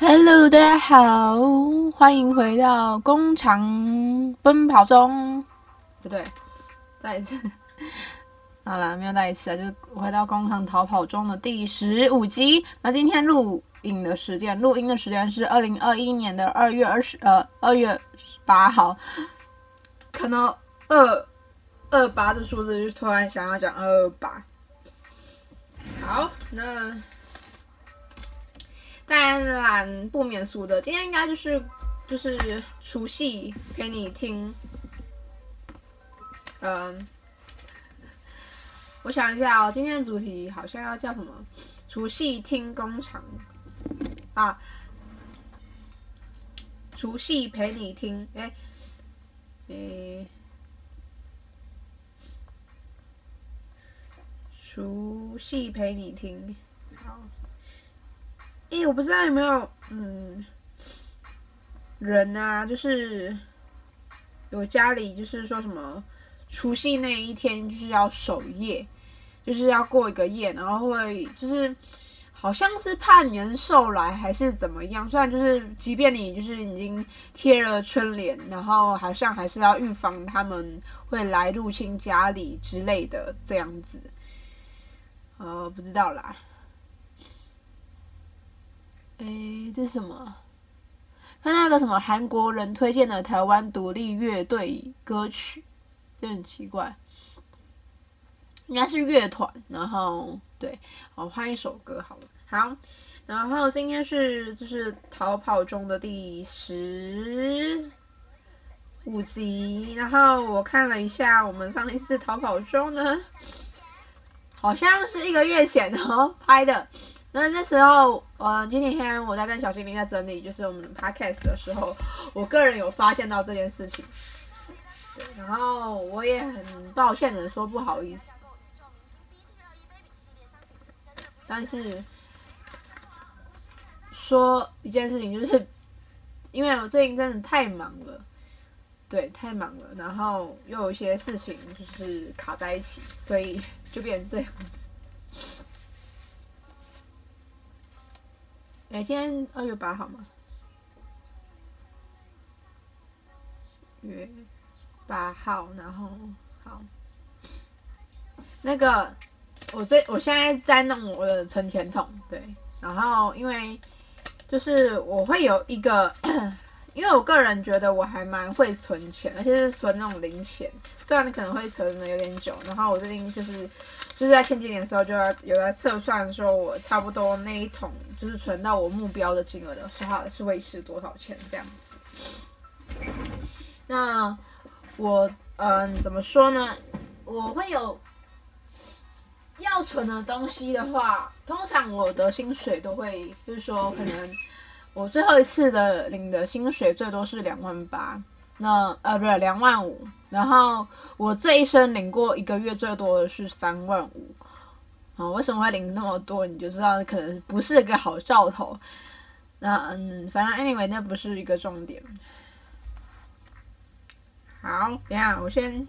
Hello，大家好，欢迎回到工厂奔跑中。不对，再一次。好了，没有再一次啊，就是回到工厂逃跑中的第十五集。那今天录影的时间，录音的时间是二零二一年的二月二十呃二月八号。看到二二八的数字，就突然想要讲二二八。好，那当然不免俗的，今天应该就是就是除夕给你听。嗯，我想一下哦，今天的主题好像要叫什么？除夕听工厂啊，除夕陪你听，哎、欸，哎。除夕陪你听，哎，我不知道有没有嗯人啊，就是有家里就是说什么除夕那一天就是要守夜，就是要过一个夜，然后会就是好像是怕年兽来还是怎么样。虽然就是即便你就是已经贴了春联，然后好像还是要预防他们会来入侵家里之类的这样子。呃，不知道啦。诶，这是什么？看那个什么韩国人推荐的台湾独立乐队歌曲，这很奇怪。应该是乐团，然后对，我换一首歌好了。好，然后今天是就是逃跑中的第十五集，然后我看了一下，我们上一次逃跑中呢。好像是一个月前哦拍的，那那时候，呃，今天我在跟小精灵在整理，就是我们的 podcast 的时候，我个人有发现到这件事情，对，然后我也很抱歉的说不好意思，但是说一件事情，就是因为我最近真的太忙了，对，太忙了，然后又有一些事情就是卡在一起，所以。就变成这样子。哎，今天二月八号吗？月八号，然后好。那个，我最我现在在弄我的存钱筒，对。然后因为就是我会有一个。因为我个人觉得我还蛮会存钱，而且是存那种零钱，虽然可能会存的有点久。然后我最近就是就是在前几年的时候就要有在测算，说我差不多那一桶就是存到我目标的金额的时候是会是多少钱这样子。那我嗯怎么说呢？我会有要存的东西的话，通常我的薪水都会就是说可能。我最后一次的领的薪水最多是两万八，那呃不是两万五，然后我这一生领过一个月最多的是三万五，啊，为什么会领那么多？你就知道可能不是个好兆头。那嗯，反正 anyway 那不是一个重点。好，等下我先，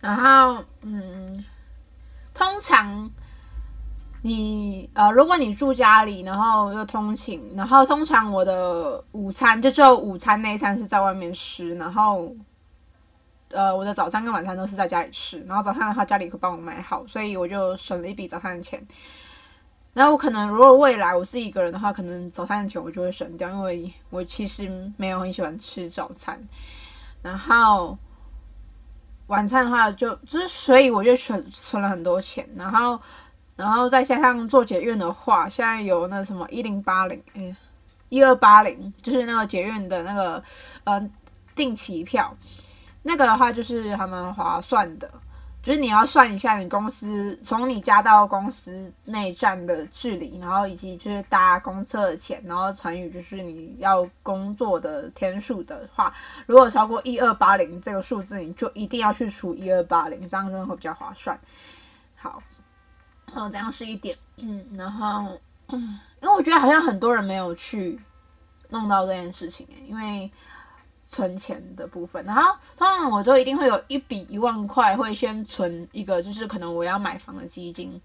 然后嗯，通常。你呃，如果你住家里，然后又通勤，然后通常我的午餐就只有午餐那一餐是在外面吃，然后呃，我的早餐跟晚餐都是在家里吃，然后早餐的话家里会帮我买好，所以我就省了一笔早餐的钱。然后我可能如果未来我是一个人的话，可能早餐的钱我就会省掉，因为我其实没有很喜欢吃早餐。然后晚餐的话就就是，所以我就存存了很多钱，然后。然后再加上坐捷运的话，现在有那什么一零八零，嗯，一二八零，就是那个捷运的那个呃定期票，那个的话就是还蛮划算的。就是你要算一下你公司从你家到公司内站的距离，然后以及就是搭公车的钱，然后乘以就是你要工作的天数的话，如果超过一二八零这个数字，你就一定要去除一二八零，这样真的会比较划算。好。哦，这样是一点，嗯，然后，嗯，因为我觉得好像很多人没有去弄到这件事情，因为存钱的部分，然后通常我就一定会有一笔一万块会先存一个，就是可能我要买房的基金，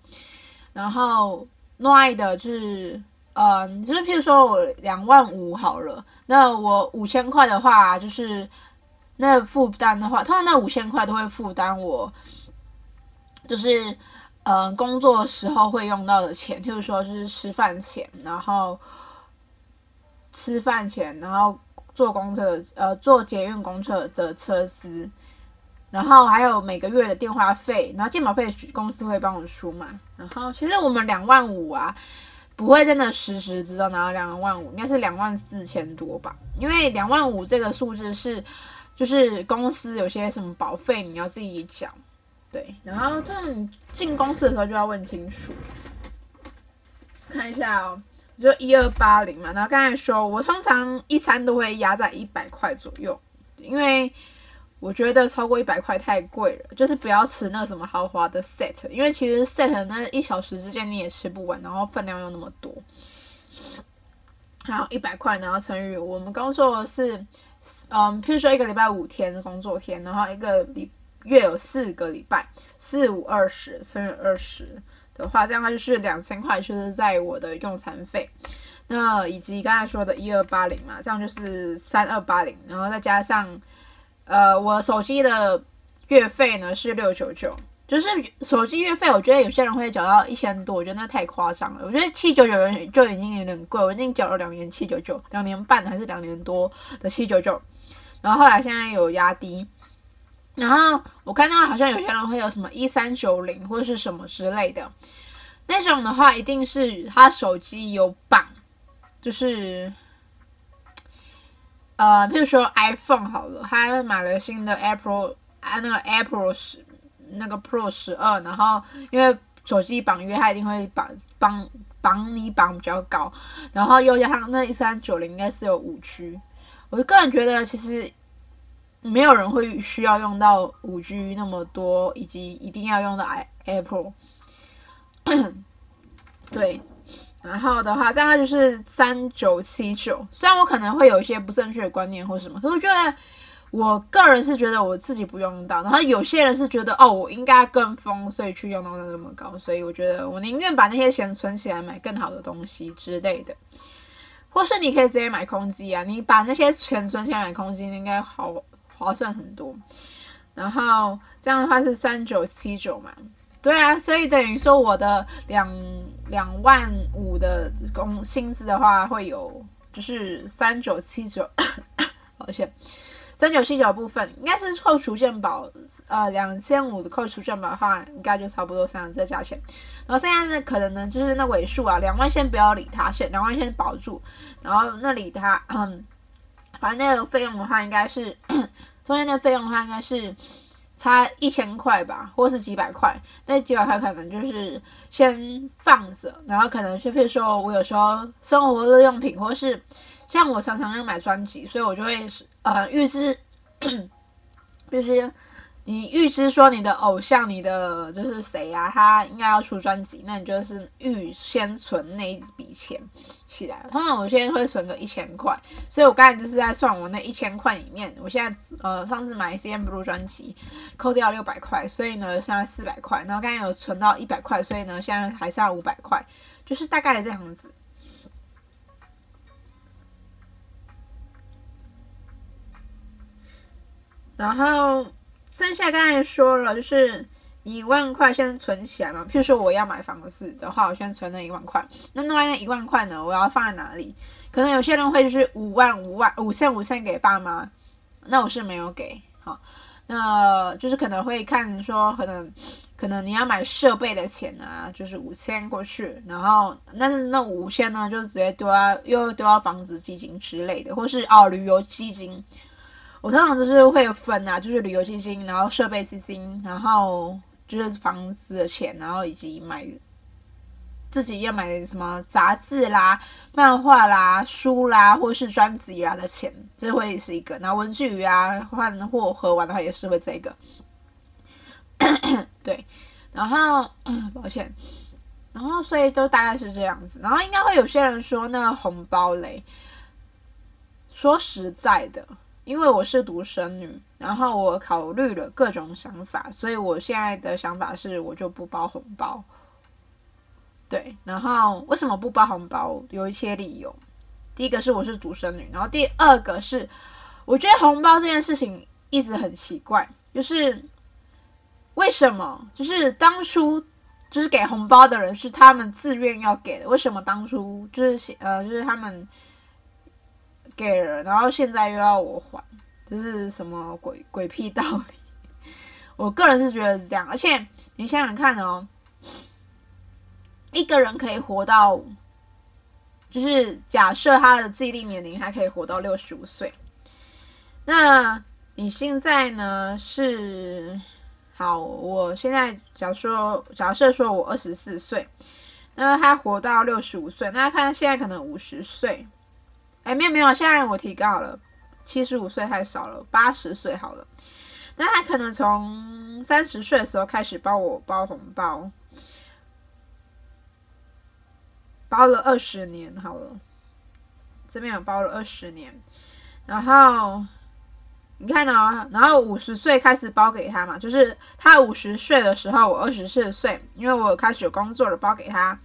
然后另外的就是嗯，就是譬如说我两万五好了，那我五千块的话，就是那负担的话，通常那五千块都会负担我，就是嗯工作时候会用到的钱，譬如说就是吃饭钱，然后吃饭钱，然后坐公车呃坐捷运公车的车资，然后还有每个月的电话费，然后健保费公司会帮我出嘛，然后其实我们两万五啊。不会真的实时知道拿到两万五，应该是两万四千多吧？因为两万五这个数字是，就是公司有些什么保费你要自己缴，对。然后就你进公司的时候就要问清楚。看一下哦，就一二八零嘛。然后刚才说我通常一餐都会压在一百块左右，因为。我觉得超过一百块太贵了，就是不要吃那什么豪华的 set，因为其实 set 那一小时之间你也吃不完，然后分量又那么多。好，一百块，然后乘以我们工作是，嗯，譬如说一个礼拜五天工作天，然后一个礼月有四个礼拜，四五二十乘以二十的话，这样的话就是两千块，就是在我的用餐费。那以及刚才说的一二八零嘛，这样就是三二八零，然后再加上。呃，我手机的月费呢是六九九，就是手机月费，我觉得有些人会缴到一千多，我觉得那太夸张了。我觉得七九九就已经有点贵，我已经缴了两年七九九，两年半还是两年多的七九九，然后后来现在有压低，然后我看到好像有些人会有什么一三九零或者是什么之类的，那种的话一定是他手机有绑，就是。呃，比如说 iPhone 好了，他买了新的 Apple 啊，那个 Apple 十那个 Pro 十二，然后因为手机绑约，他一定会绑绑绑你绑比较高，然后又加上那一三九零应该是有五 G，我个人觉得其实没有人会需要用到五 G 那么多，以及一定要用到 Apple，对。然后的话，这样就是三九七九。虽然我可能会有一些不正确的观念或什么，可是我觉得我个人是觉得我自己不用到。然后有些人是觉得哦，我应该跟风，所以去用到那么高。所以我觉得我宁愿把那些钱存起来买更好的东西之类的。或是你可以直接买空机啊，你把那些钱存起来买空机，应该好划算很多。然后这样的话是三九七九嘛。对啊，所以等于说我的两两万五的工薪资的话，会有就是三九七九，抱歉，三九七九部分应该是扣除健保，呃，两千五的扣除健保的话，应该就差不多像这价钱。然后剩下的可能呢，就是那尾数啊，两万先不要理它，先两万先保住，然后那里它，嗯，反正那个费用的话，应该是中间的费用的话，应该是。差一千块吧，或是几百块，那几百块可能就是先放着，然后可能就比如说我有时候生活日用品，或是像我常常要买专辑，所以我就会呃预支，就是。你预知说你的偶像，你的就是谁呀、啊？他应该要出专辑，那你就是预先存那一笔钱起来。通常我现在会存个一千块，所以我刚才就是在算我那一千块里面，我现在呃上次买 C M Blue 专辑扣掉六百块，所以呢现在四百块。然后刚才有存到一百块，所以呢现在还剩五百块，就是大概这样子。然后。剩下刚才说了，就是一万块先存起来嘛。譬如说我要买房子的话，我先存那一万块。那另外那一万块呢，我要放在哪里？可能有些人会就是五万、五万、五千、五千给爸妈。那我是没有给。好，那就是可能会看说，可能可能你要买设备的钱啊，就是五千过去，然后那那五千呢，就直接丢到又丢到房子基金之类的，或是哦旅游基金。我通常就是会分啊，就是旅游基金，然后设备基金，然后就是房子的钱，然后以及买自己要买什么杂志啦、漫画啦、书啦，或是专辑啦的钱，这会是一个。然后文具啊换货盒完的话也是会这个。对，然后 抱歉，然后所以都大概是这样子。然后应该会有些人说那个红包嘞，说实在的。因为我是独生女，然后我考虑了各种想法，所以我现在的想法是，我就不包红包。对，然后为什么不包红包？有一些理由。第一个是我是独生女，然后第二个是我觉得红包这件事情一直很奇怪，就是为什么？就是当初就是给红包的人是他们自愿要给的，为什么当初就是呃就是他们给了，然后现在又要我还？这是什么鬼鬼屁道理？我个人是觉得是这样，而且你想想看哦，一个人可以活到，就是假设他的自定年龄还可以活到六十五岁，那你现在呢是好？我现在假说，假设说我二十四岁，那他活到六十五岁，那他现在可能五十岁，哎，没有没有，现在我提高了。七十五岁太少了，八十岁好了。那他可能从三十岁的时候开始包我包红包，包了二十年好了。这边有包了二十年，然后你看哦，然后五十岁开始包给他嘛，就是他五十岁的时候，我二十四岁，因为我开始有工作了，包给他，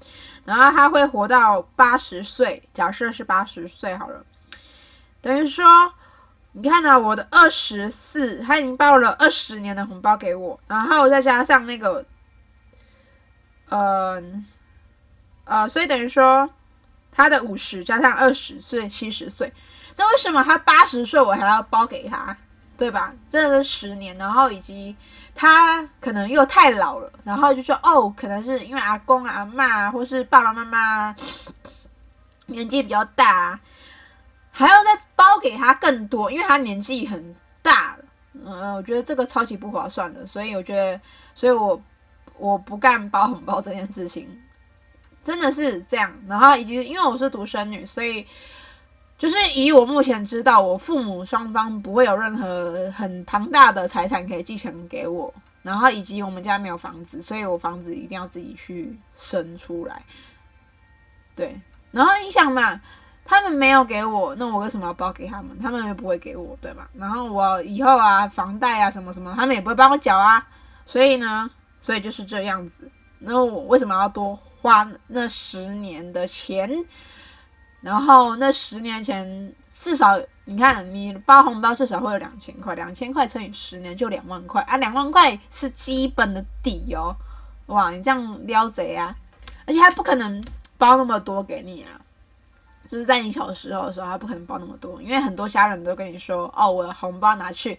然后他会活到八十岁，假设是八十岁好了，等于说。你看呢？我的二十四，他已经包了二十年的红包给我，然后再加上那个，呃，呃，所以等于说他的五十加上二十，岁七十岁。那为什么他八十岁我还要包给他？对吧？真的是十年，然后以及他可能又太老了，然后就说哦，可能是因为阿公阿嬷或是爸爸妈妈 年纪比较大。还要再包给他更多，因为他年纪很大了，嗯，我觉得这个超级不划算的，所以我觉得，所以我我不干包红包这件事情，真的是这样。然后以及因为我是独生女，所以就是以我目前知道，我父母双方不会有任何很庞大的财产可以继承给我，然后以及我们家没有房子，所以我房子一定要自己去生出来。对，然后你想嘛。他们没有给我，那我为什么要包给他们？他们又不会给我，对吧？然后我以后啊，房贷啊什么什么，他们也不会帮我缴啊。所以呢，所以就是这样子。那我为什么要多花那十年的钱？然后那十年前至少你看，你包红包至少会有两千块，两千块乘以十年就两万块啊，两万块是基本的底哦。哇，你这样撩贼啊！而且他不可能包那么多给你啊。就是在你小时候的时候，他不可能包那么多，因为很多家人都跟你说：“哦，我的红包拿去，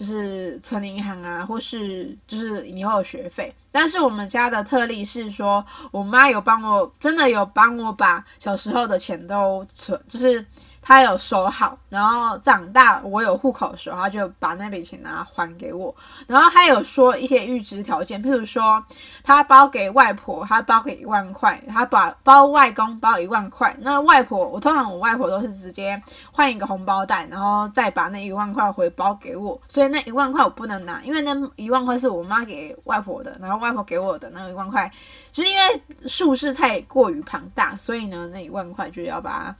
就是存银行啊，或是就是以后的学费。”但是我们家的特例是说，我妈有帮我，真的有帮我把小时候的钱都存，就是。他有收好，然后长大我有户口的时候，他就把那笔钱拿还给我。然后他有说一些预支条件，譬如说他包给外婆，他包给一万块；他把包外公包一万块。那外婆，我通常我外婆都是直接换一个红包袋，然后再把那一万块回包给我。所以那一万块我不能拿，因为那一万块是我妈给外婆的，然后外婆给我的那一万块，就是因为数字太过于庞大，所以呢，那一万块就要把它。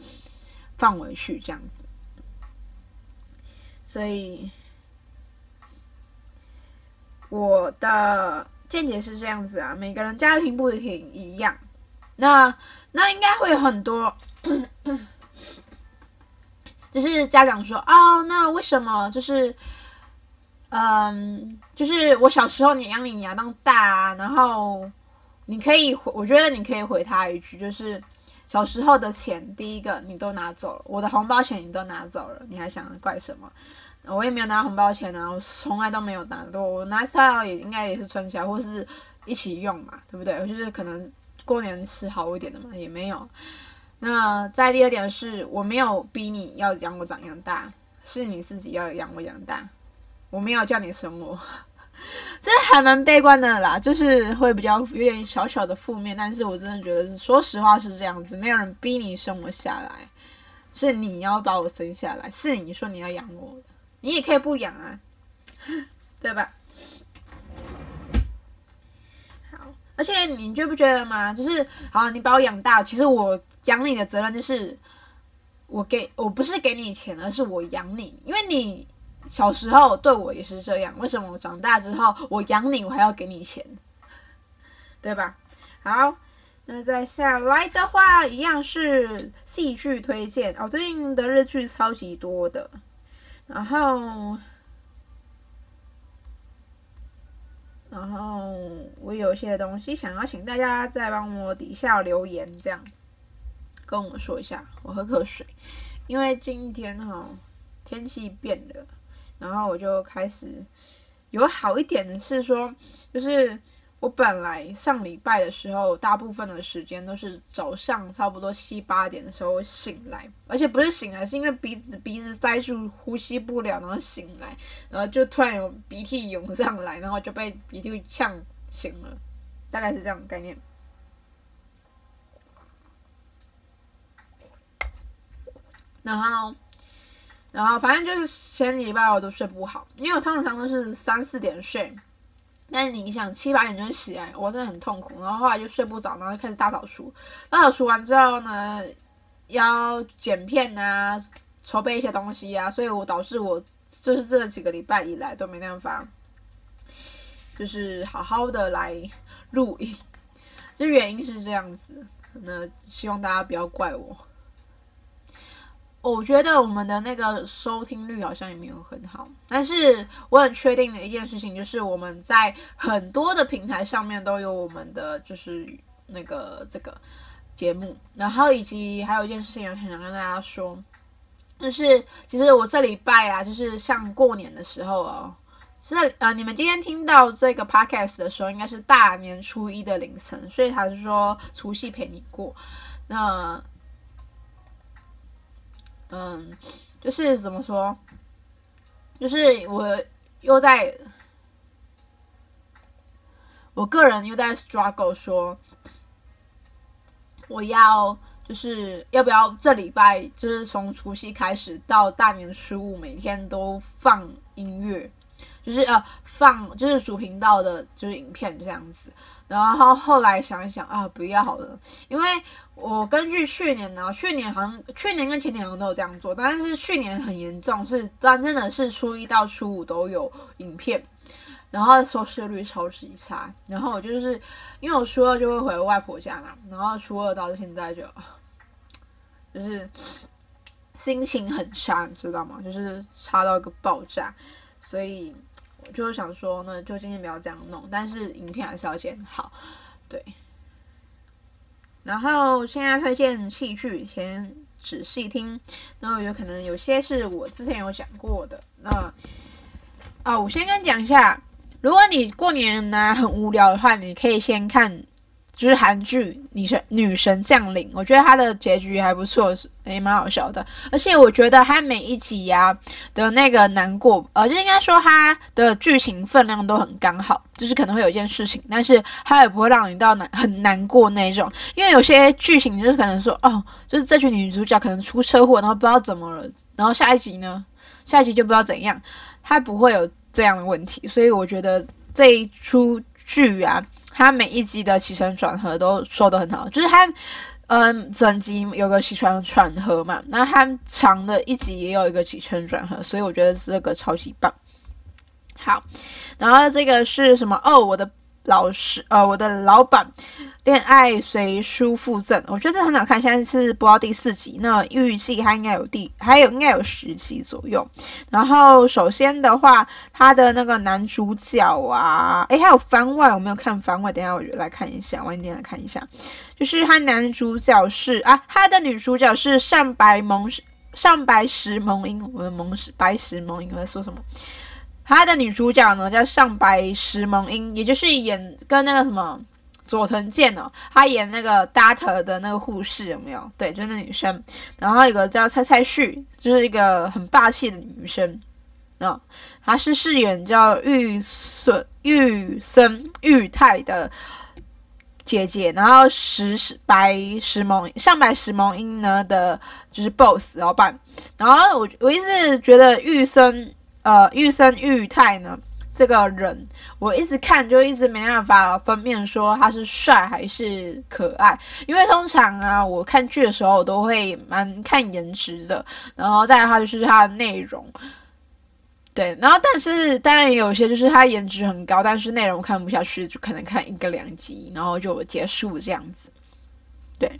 放回去这样子，所以我的见解是这样子啊。每个人家庭不挺一样，那那应该会有很多，就是家长说哦，那为什么就是，嗯，就是我小时候你养你养到大啊，然后你可以，我觉得你可以回他一句，就是。小时候的钱，第一个你都拿走了，我的红包钱你都拿走了，你还想怪什么？我也没有拿红包钱啊，我从来都没有拿过，我拿它也应该也是存起来，或是一起用嘛，对不对？就是可能过年吃好一点的嘛，也没有。那再第二点是，我没有逼你要养我长养大，是你自己要养我养大，我没有叫你生我。这还蛮悲观的啦，就是会比较有点小小的负面，但是我真的觉得，说实话是这样子，没有人逼你生我下来，是你要把我生下来，是你说你要养我，你也可以不养啊，对吧？好，而且你觉不觉得吗？就是好，你把我养大，其实我养你的责任就是我给我不是给你钱，而是我养你，因为你。小时候对我也是这样，为什么我长大之后我养你，我还要给你钱，对吧？好，那再下来的话，一样是戏剧推荐哦。最近的日剧超级多的，然后，然后我有些东西想要请大家再帮我底下留言，这样跟我说一下。我喝口水，因为今天哈、哦、天气变了，然后我就开始有好一点的是说，就是。我本来上礼拜的时候，大部分的时间都是早上差不多七八点的时候醒来，而且不是醒来，是因为鼻子鼻子塞住，呼吸不了，然后醒来，然后就突然有鼻涕涌上来，然后就被鼻涕呛醒了，大概是这样的概念。然后，然后反正就是前礼拜我都睡不好，因为我通常都是三四点睡。但是你想七八点就起来，我真的很痛苦。然后后来就睡不着，然后就开始大扫除。大扫除完之后呢，要剪片啊，筹备一些东西啊，所以我导致我就是这几个礼拜以来都没办法，就是好好的来录音。这原因是这样子，那希望大家不要怪我。我觉得我们的那个收听率好像也没有很好，但是我很确定的一件事情就是我们在很多的平台上面都有我们的就是那个这个节目，然后以及还有一件事情我很想跟大家说，就是其实我这礼拜啊，就是像过年的时候哦，是呃你们今天听到这个 podcast 的时候，应该是大年初一的凌晨，所以他是说除夕陪你过，那。嗯，就是怎么说，就是我又在，我个人又在 struggle 说，我要就是要不要这礼拜就是从除夕开始到大年初五每天都放音乐，就是呃放就是主频道的就是影片这样子。然后后来想一想啊，不要好了，因为我根据去年呢，去年好像去年跟前年好像都有这样做，但是去年很严重，是但真的是初一到初五都有影片，然后收视率超级差。然后我就是因为我初二就会回外婆家嘛，然后初二到现在就就是心情很差，你知道吗？就是差到一个爆炸，所以。就是想说呢，就今天不要这样弄，但是影片还是要剪好，对。然后现在推荐戏剧，先仔细听。然后有可能有些是我之前有讲过的。那啊，我先跟你讲一下，如果你过年呢很无聊的话，你可以先看。就是韩剧《女神女神降临》，我觉得它的结局还不错，也蛮好笑的。而且我觉得它每一集呀、的那个难过，呃，就应该说它的剧情分量都很刚好，就是可能会有一件事情，但是它也不会让你到难很难过那种。因为有些剧情就是可能说，哦，就是这群女主角可能出车祸，然后不知道怎么了，然后下一集呢，下一集就不知道怎样，它不会有这样的问题。所以我觉得这一出剧啊。他每一集的起承转合都说的很好，就是他，嗯，整集有个起承转合嘛，那他长的一集也有一个起承转合，所以我觉得这个超级棒。好，然后这个是什么？哦，我的。老师，呃，我的老板，恋爱随书附赠，我觉得这很好看。现在是播到第四集，那预计它应该有第，还有应该有十集左右。然后首先的话，他的那个男主角啊，诶，还有番外，我没有看番外，等下我就来看一下，晚一点来看一下。就是他男主角是啊，他的女主角是上白萌上白石萌音，我的萌石白石萌音，我在说什么？他的女主角呢叫上白石萌音，也就是演跟那个什么佐藤健哦，她演那个 Dart 的那个护士有没有？对，就是那女生。然后有个叫蔡蔡旭，就是一个很霸气的女生。哦，她是饰演叫玉损玉森玉泰的姐姐。然后石石白石萌上白石萌音呢的，就是 boss 老板。然后我我一直觉得玉森。呃，玉森玉太呢？这个人我一直看就一直没办法分辨说他是帅还是可爱，因为通常啊，我看剧的时候我都会蛮看颜值的，然后再来的话就是他的内容，对，然后但是当然有些就是他颜值很高，但是内容看不下去，就可能看一个两集，然后就结束这样子。对。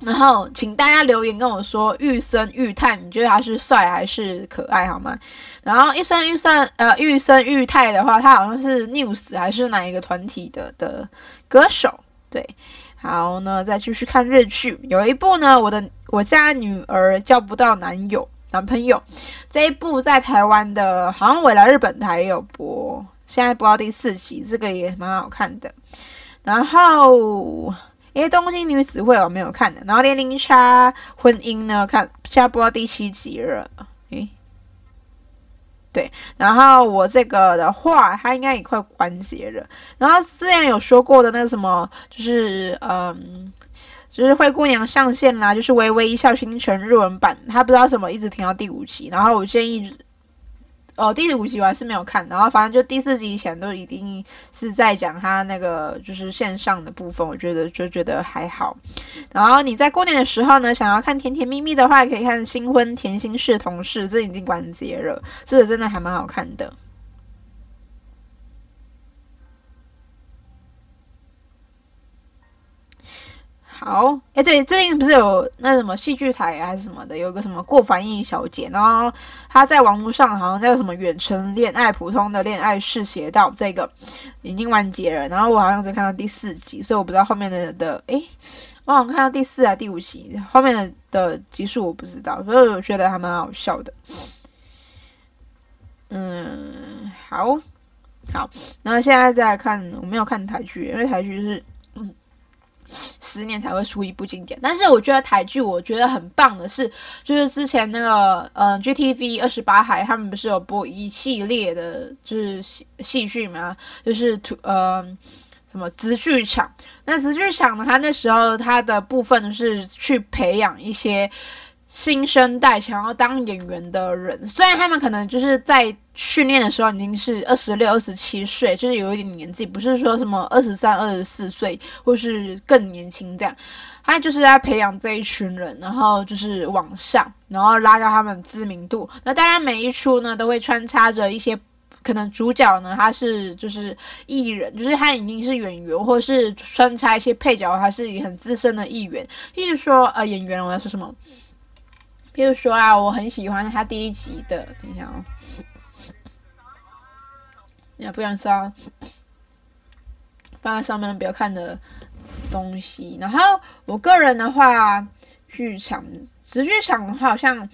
然后请大家留言跟我说，玉森玉泰，你觉得他是帅还是可爱，好吗？然后玉森裕森呃，玉森裕太的话，他好像是 News 还是哪一个团体的的歌手？对，好，呢再继续看日剧，有一部呢，我的我家女儿交不到男友男朋友，这一部在台湾的，好像未来日本台也有播，现在播到第四集，这个也蛮好看的。然后。因为东京女子会我没有看的，然后年龄差婚姻呢，看现在播到第七集了。对，然后我这个的话，它应该也快完结了。然后之前有说过的那个什么，就是嗯，就是灰姑娘上线啦，就是微微一笑倾城日文版，它不知道什么一直停到第五集，然后我建议。哦，第五集我还是没有看，然后反正就第四集以前都一定是在讲他那个就是线上的部分，我觉得就觉得还好。然后你在过年的时候呢，想要看甜甜蜜蜜的话，可以看《新婚甜心事同事》，这已经完结了，这个真的还蛮好看的。好，哎、对，最近不是有那什么戏剧台还是什么的，有个什么过反应小姐，然后她在网络上好像叫什么远程恋爱，普通的恋爱是邪道，这个已经完结了。然后我好像只看到第四集，所以我不知道后面的的，哎，我好像看到第四还第五集，后面的的集数我不知道，所以我觉得还蛮好笑的。嗯，好，好，然后现在再来看，我没有看台剧，因为台剧是。十年才会出一部经典，但是我觉得台剧我觉得很棒的是，就是之前那个嗯 GTV 二十八台他们不是有播一系列的，就是戏戏剧嘛，就是图呃什么直剧场。那直剧场呢，他那时候它的部分是去培养一些。新生代想要当演员的人，虽然他们可能就是在训练的时候已经是二十六、二十七岁，就是有一点年纪，不是说什么二十三、二十四岁或是更年轻这样。他就是在培养这一群人，然后就是往上，然后拉高他们知名度。那当然每一出呢都会穿插着一些可能主角呢他是就是艺人，就是他已经是演员，或是穿插一些配角，他是一很资深的艺员。譬如说呃演员，我要说什么？比如说啊，我很喜欢他第一集的，等一下哦，那不想说放在上面不要看的东西。然后我个人的话，剧场、直剧场的话，好像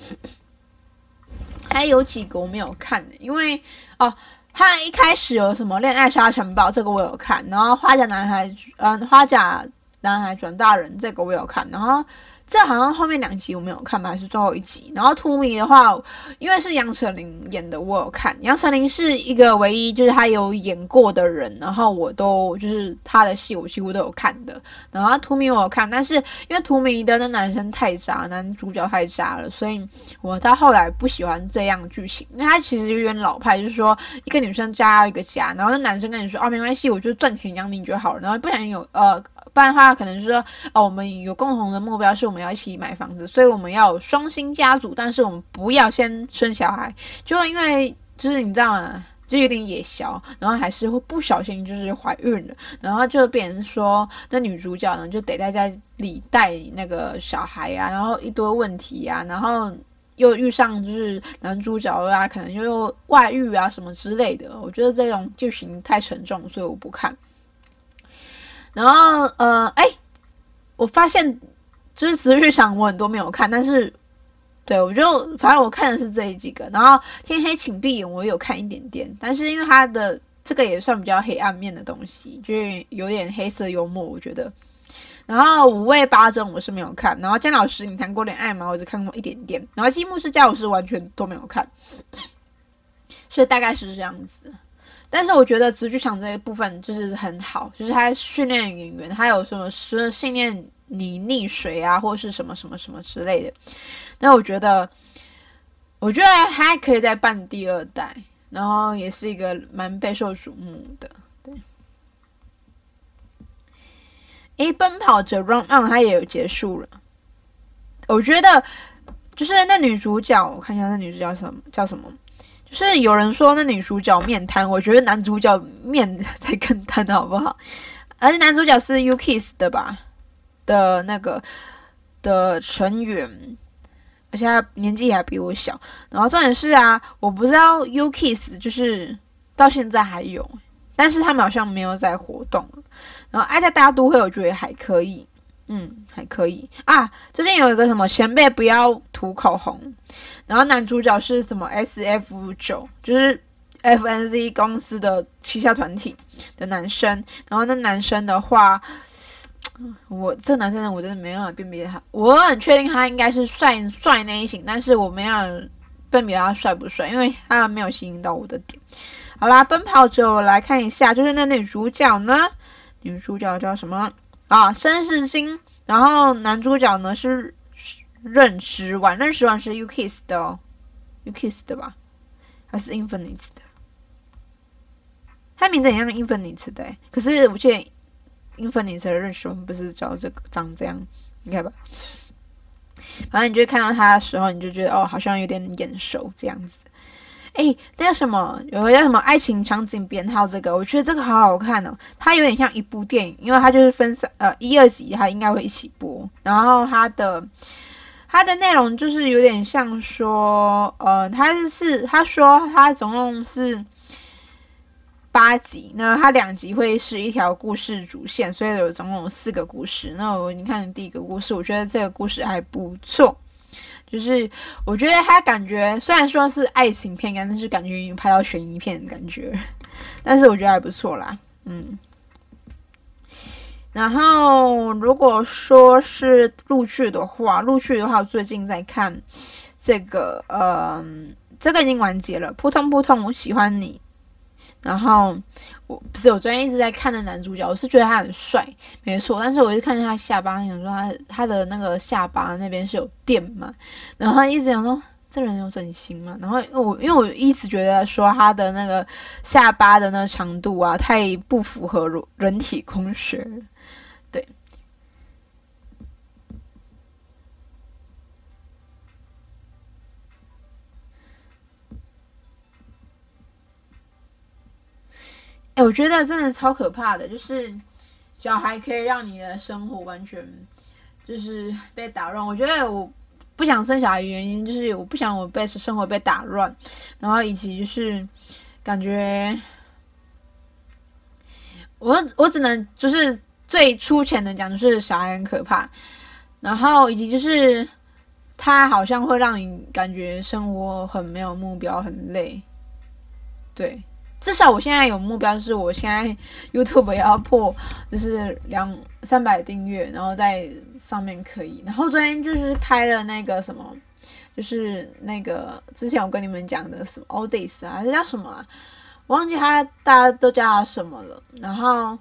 还有几个我没有看的，因为哦，他一开始有什么恋爱沙尘暴，这个我有看，然后花甲男孩，嗯，花甲男孩转大人，这个我有看，然后。这好像后面两集我没有看吧，还是最后一集？然后《荼蘼》的话，因为是杨丞琳演的，我有看。杨丞琳是一个唯一就是她有演过的人，然后我都就是她的戏我几乎都有看的。然后《荼蘼》我有看，但是因为《荼蘼》的那男生太渣，男主角太渣了，所以我到后来不喜欢这样剧情，因为他其实有点老派，就是说一个女生嫁一个家，然后那男生跟你说哦没关系，我就赚钱养你就好了，然后不想有呃。不然的话，可能就是说，哦，我们有共同的目标，是我们要一起买房子，所以我们要双薪家族，但是我们不要先生小孩，就因为就是你知道吗？就有点野小，然后还是会不小心就是怀孕了，然后就变成说，那女主角呢就得在家里带那个小孩啊，然后一堆问题啊，然后又遇上就是男主角啊，可能又外遇啊什么之类的，我觉得这种剧情太沉重，所以我不看。然后，呃，哎，我发现就是直剧场我很多没有看，但是，对，我就反正我看的是这几个。然后天黑请闭眼我有看一点点，但是因为它的这个也算比较黑暗面的东西，就是有点黑色幽默，我觉得。然后五味八珍我是没有看。然后姜老师，你谈过恋爱吗？我只看过一点点。然后积木世家我是完全都没有看，所以大概是这样子。但是我觉得直剧场这一部分就是很好，就是他训练演员，他有什么是训练你溺水啊，或是什么什么什么之类的。那我觉得，我觉得还可以再办第二代，然后也是一个蛮备受瞩目的。对，诶，奔跑者 Run On 他也有结束了。我觉得就是那女主角，我看一下那女主角叫什么叫什么。是有人说那女主角面瘫，我觉得男主角面才更瘫，好不好？而且男主角是 U-KISS 的吧？的那个的成员，而且他年纪还比我小。然后重点是啊，我不知道 U-Kiss 就是到现在还有，但是他们好像没有在活动。然后爱在大都会，我觉得还可以，嗯，还可以啊。最近有一个什么前辈不要涂口红，然后男主角是什么 SF9，就是。FNZ 公司的旗下团体的男生，然后那男生的话，我这男生呢，我真的没办法辨别他。我很确定他应该是帅帅那一型，但是我没有辨别他帅不帅，因为他没有吸引到我的点。好啦，奔跑者，我来看一下，就是那女主角呢，女主角叫什么啊？申世金。然后男主角呢是认识完，认识完是 U-Kiss 的哦，U-Kiss 的吧？还是 Infinite 的？他名字很像 Infinite 的，可是我记得 Infinite 的认识我们不是叫这个长这样，应该吧？反正你就看到他的时候，你就觉得哦，好像有点眼熟这样子。诶，那个什么，有个叫什么《爱情场景编号》这个，我觉得这个好好看哦。它有点像一部电影，因为它就是分三呃一二集，它应该会一起播。然后它的它的内容就是有点像说，呃，它是他说它总共是。八集，那它两集会是一条故事主线，所以有总共有四个故事。那我你看第一个故事，我觉得这个故事还不错，就是我觉得它感觉虽然说是爱情片，但是感觉已经拍到悬疑片的感觉，但是我觉得还不错啦，嗯。然后如果说是陆剧的话，陆剧的话，最近在看这个，呃，这个已经完结了，扑通扑通，我喜欢你。然后我不是我昨天一直在看的男主角，我是觉得他很帅，没错。但是我一看见他下巴，想说他他的那个下巴那边是有电嘛，然后他一直想说这人有整形嘛。然后我因为我一直觉得说他的那个下巴的那个长度啊，太不符合人体工学。哎、我觉得真的超可怕的，就是小孩可以让你的生活完全就是被打乱。我觉得我不想生小孩的原因就是我不想我被生活被打乱，然后以及就是感觉我我只能就是最粗浅的讲，就是小孩很可怕，然后以及就是他好像会让你感觉生活很没有目标，很累，对。至少我现在有目标，就是我现在 YouTube 要破，就是两三百订阅，然后在上面可以。然后昨天就是开了那个什么，就是那个之前我跟你们讲的什么 Oldies 啊，还是叫什么啊？我忘记他大家都叫他什么了。然后，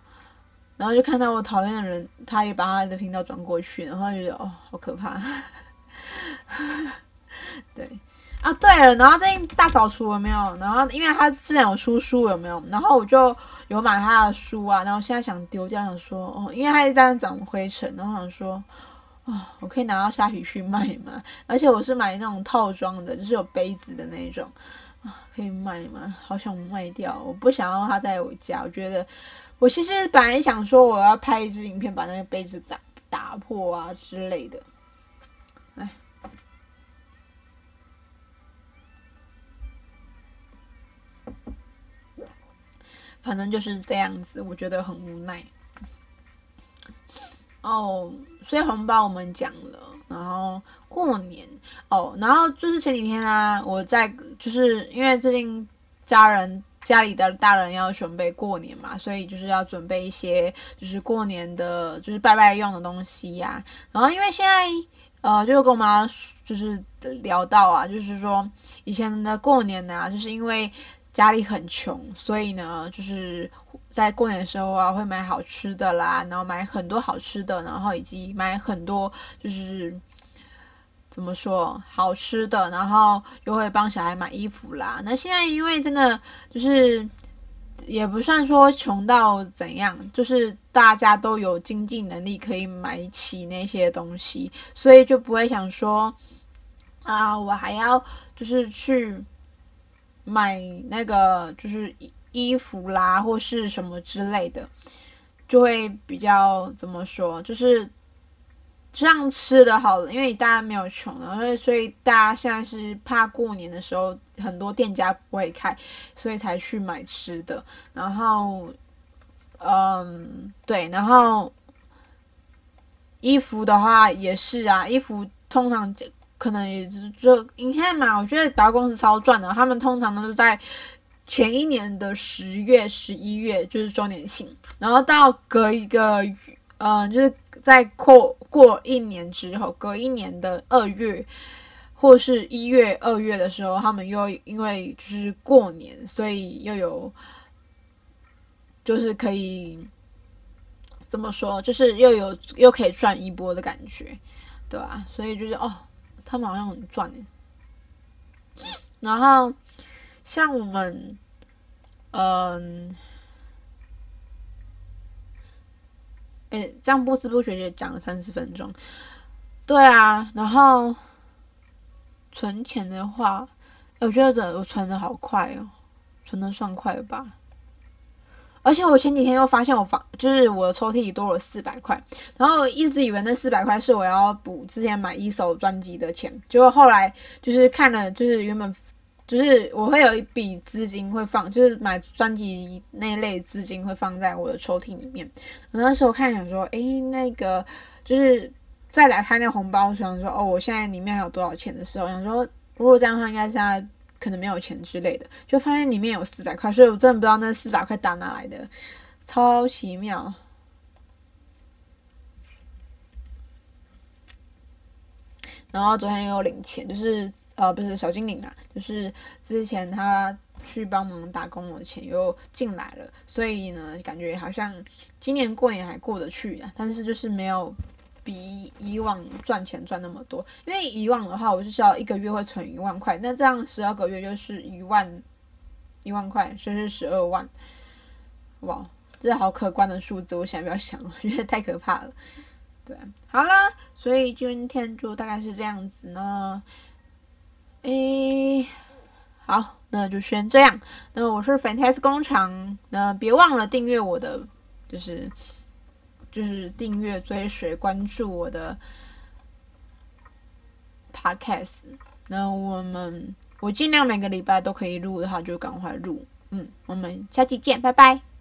然后就看到我讨厌的人，他也把他的频道转过去，然后就觉得哦，好可怕。对。啊，对了，然后最近大扫除有没有？然后因为他之前有出书有没有？然后我就有买他的书啊，然后现在想丢掉，想说哦，因为他一直在长灰尘，然后想说，哦，我可以拿到虾皮去卖嘛？而且我是买那种套装的，就是有杯子的那种啊，可以卖吗？好想卖掉，我不想要他在我家。我觉得我其实本来想说我要拍一支影片，把那个杯子打打破啊之类的。哎反正就是这样子，我觉得很无奈。哦，所以红包我们讲了，然后过年哦，然后就是前几天啊，我在就是因为最近家人家里的大人要准备过年嘛，所以就是要准备一些就是过年的就是拜拜用的东西呀、然后因为现在呃，就是跟我妈就是聊到啊，就是说以前的过年呢、就是因为。家里很穷，所以呢，就是在过年的时候啊，会买好吃的啦，然后买很多好吃的，然后以及买很多就是怎么说好吃的，然后又会帮小孩买衣服啦。那现在因为真的就是也不算说穷到怎样，就是大家都有经济能力可以买起那些东西，所以就不会想说啊，我还要就是去。买那个就是衣服啦，或是什么之类的，就会比较怎么说，就是这样吃的好了，因为大家没有穷，然后所以大家现在是怕过年的时候很多店家不会开，所以才去买吃的。然后，嗯，对，然后衣服的话也是啊，衣服通常可能也就就你看嘛，我觉得百货公司超赚的，他们通常都是在前一年的十月、十一月就是周年庆，然后到隔一个，嗯，就是。在过过一年之后，隔一年的二月或是一月、二月的时候，他们又因为就是过年，所以又有就是可以怎么说，就是又有又可以赚一波的感觉，对吧？所以就是哦，他们好像很赚。然后像我们，嗯。诶，这样不知不觉就讲了三十分钟。对啊，然后存钱的话，我觉得我存的好快哦，存的算快吧。而且我前几天又发现我房，就是我的抽屉里多了四百块，然后一直以为那四百块是我要补之前买一手专辑的钱，结果后来就是看了，就是原本。就是我会有一笔资金会放，就是买专辑那一类资金会放在我的抽屉里面。我那时候看想说，诶，那个就是再来开那红包，想说，哦，我现在里面还有多少钱的时候，想说，如果这样的话，应该现在可能没有钱之类的，就发现里面有四百块，所以我真的不知道那四百块打哪来的，超奇妙。然后昨天又领钱，就是。呃，不是小精灵啊，就是之前他去帮忙打工的钱又进来了，所以呢，感觉好像今年过年还过得去啊，但是就是没有比以往赚钱赚那么多，因为以往的话，我是需要一个月会存一万块，那这样十二个月就是一万一万块，所以是十二万，哇，这好可观的数字，我想不要想，我觉得太可怕了。对，好啦，所以今天就大概是这样子呢。诶，好，那就先这样。那我是 Fantastic 工厂，那别忘了订阅我的，就是就是订阅、追随、关注我的 Podcast。那我们我尽量每个礼拜都可以录的话，就赶快录。嗯，我们下期见，拜拜。